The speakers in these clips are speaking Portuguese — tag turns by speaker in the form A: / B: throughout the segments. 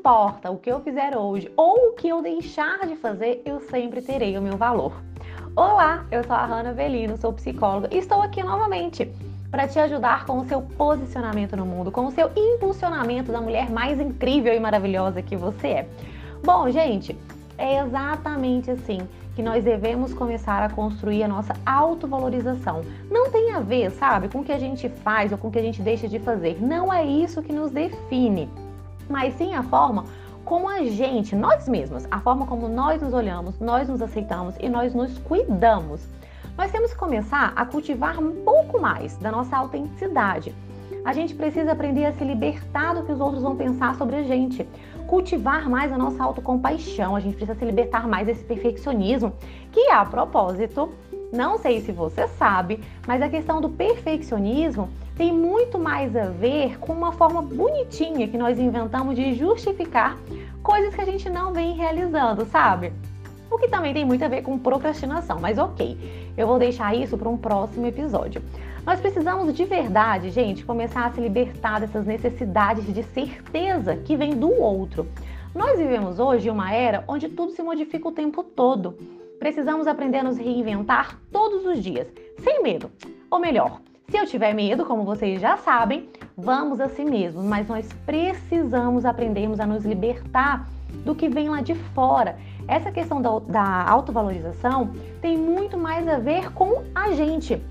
A: importa o que eu fizer hoje ou o que eu deixar de fazer, eu sempre terei o meu valor. Olá, eu sou a Hanna Velino, sou psicóloga e estou aqui novamente para te ajudar com o seu posicionamento no mundo, com o seu impulsionamento da mulher mais incrível e maravilhosa que você é. Bom, gente, é exatamente assim que nós devemos começar a construir a nossa autovalorização. Não tem a ver, sabe, com o que a gente faz ou com o que a gente deixa de fazer. Não é isso que nos define, mas sim a forma como a gente, nós mesmos, a forma como nós nos olhamos, nós nos aceitamos e nós nos cuidamos. Nós temos que começar a cultivar um pouco mais da nossa autenticidade. A gente precisa aprender a se libertar do que os outros vão pensar sobre a gente cultivar mais a nossa autocompaixão, a gente precisa se libertar mais desse perfeccionismo, que a propósito, não sei se você sabe, mas a questão do perfeccionismo tem muito mais a ver com uma forma bonitinha que nós inventamos de justificar coisas que a gente não vem realizando, sabe? O que também tem muito a ver com procrastinação, mas ok, eu vou deixar isso para um próximo episódio. Nós precisamos de verdade, gente, começar a se libertar dessas necessidades de certeza que vem do outro. Nós vivemos hoje uma era onde tudo se modifica o tempo todo. Precisamos aprender a nos reinventar todos os dias, sem medo. Ou melhor, se eu tiver medo, como vocês já sabem, vamos a si mesmos, mas nós precisamos aprendermos a nos libertar do que vem lá de fora. Essa questão da, da autovalorização tem muito mais a ver com a gente.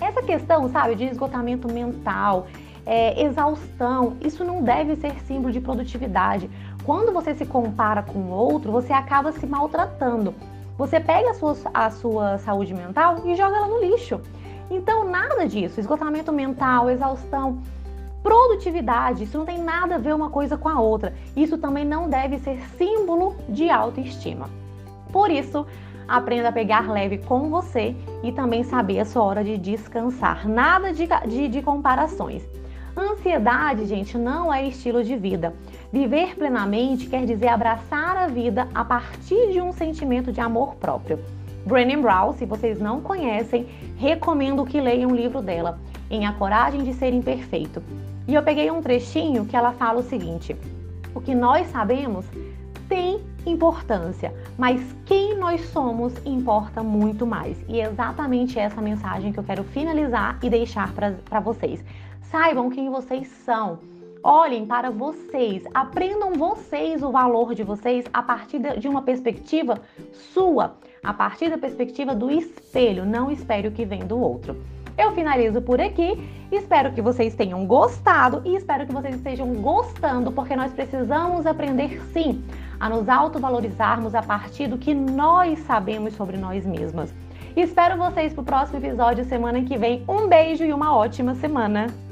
A: Essa questão, sabe, de esgotamento mental, é, exaustão, isso não deve ser símbolo de produtividade. Quando você se compara com o outro, você acaba se maltratando. Você pega a sua, a sua saúde mental e joga ela no lixo. Então, nada disso, esgotamento mental, exaustão, produtividade, isso não tem nada a ver uma coisa com a outra. Isso também não deve ser símbolo de autoestima. Por isso, Aprenda a pegar leve com você e também saber a sua hora de descansar. Nada de, de, de comparações. Ansiedade, gente, não é estilo de vida. Viver plenamente quer dizer abraçar a vida a partir de um sentimento de amor próprio. Brené Brown, se vocês não conhecem, recomendo que leiam o livro dela, Em A Coragem de Ser Imperfeito. E eu peguei um trechinho que ela fala o seguinte: O que nós sabemos tem importância, mas quem nós somos importa muito mais. E é exatamente essa mensagem que eu quero finalizar e deixar para vocês. Saibam quem vocês são. Olhem para vocês, aprendam vocês o valor de vocês a partir de uma perspectiva sua, a partir da perspectiva do espelho. Não espere o que vem do outro. Eu finalizo por aqui. Espero que vocês tenham gostado e espero que vocês estejam gostando, porque nós precisamos aprender sim a nos autovalorizarmos a partir do que nós sabemos sobre nós mesmas. Espero vocês para o próximo episódio semana que vem. Um beijo e uma ótima semana!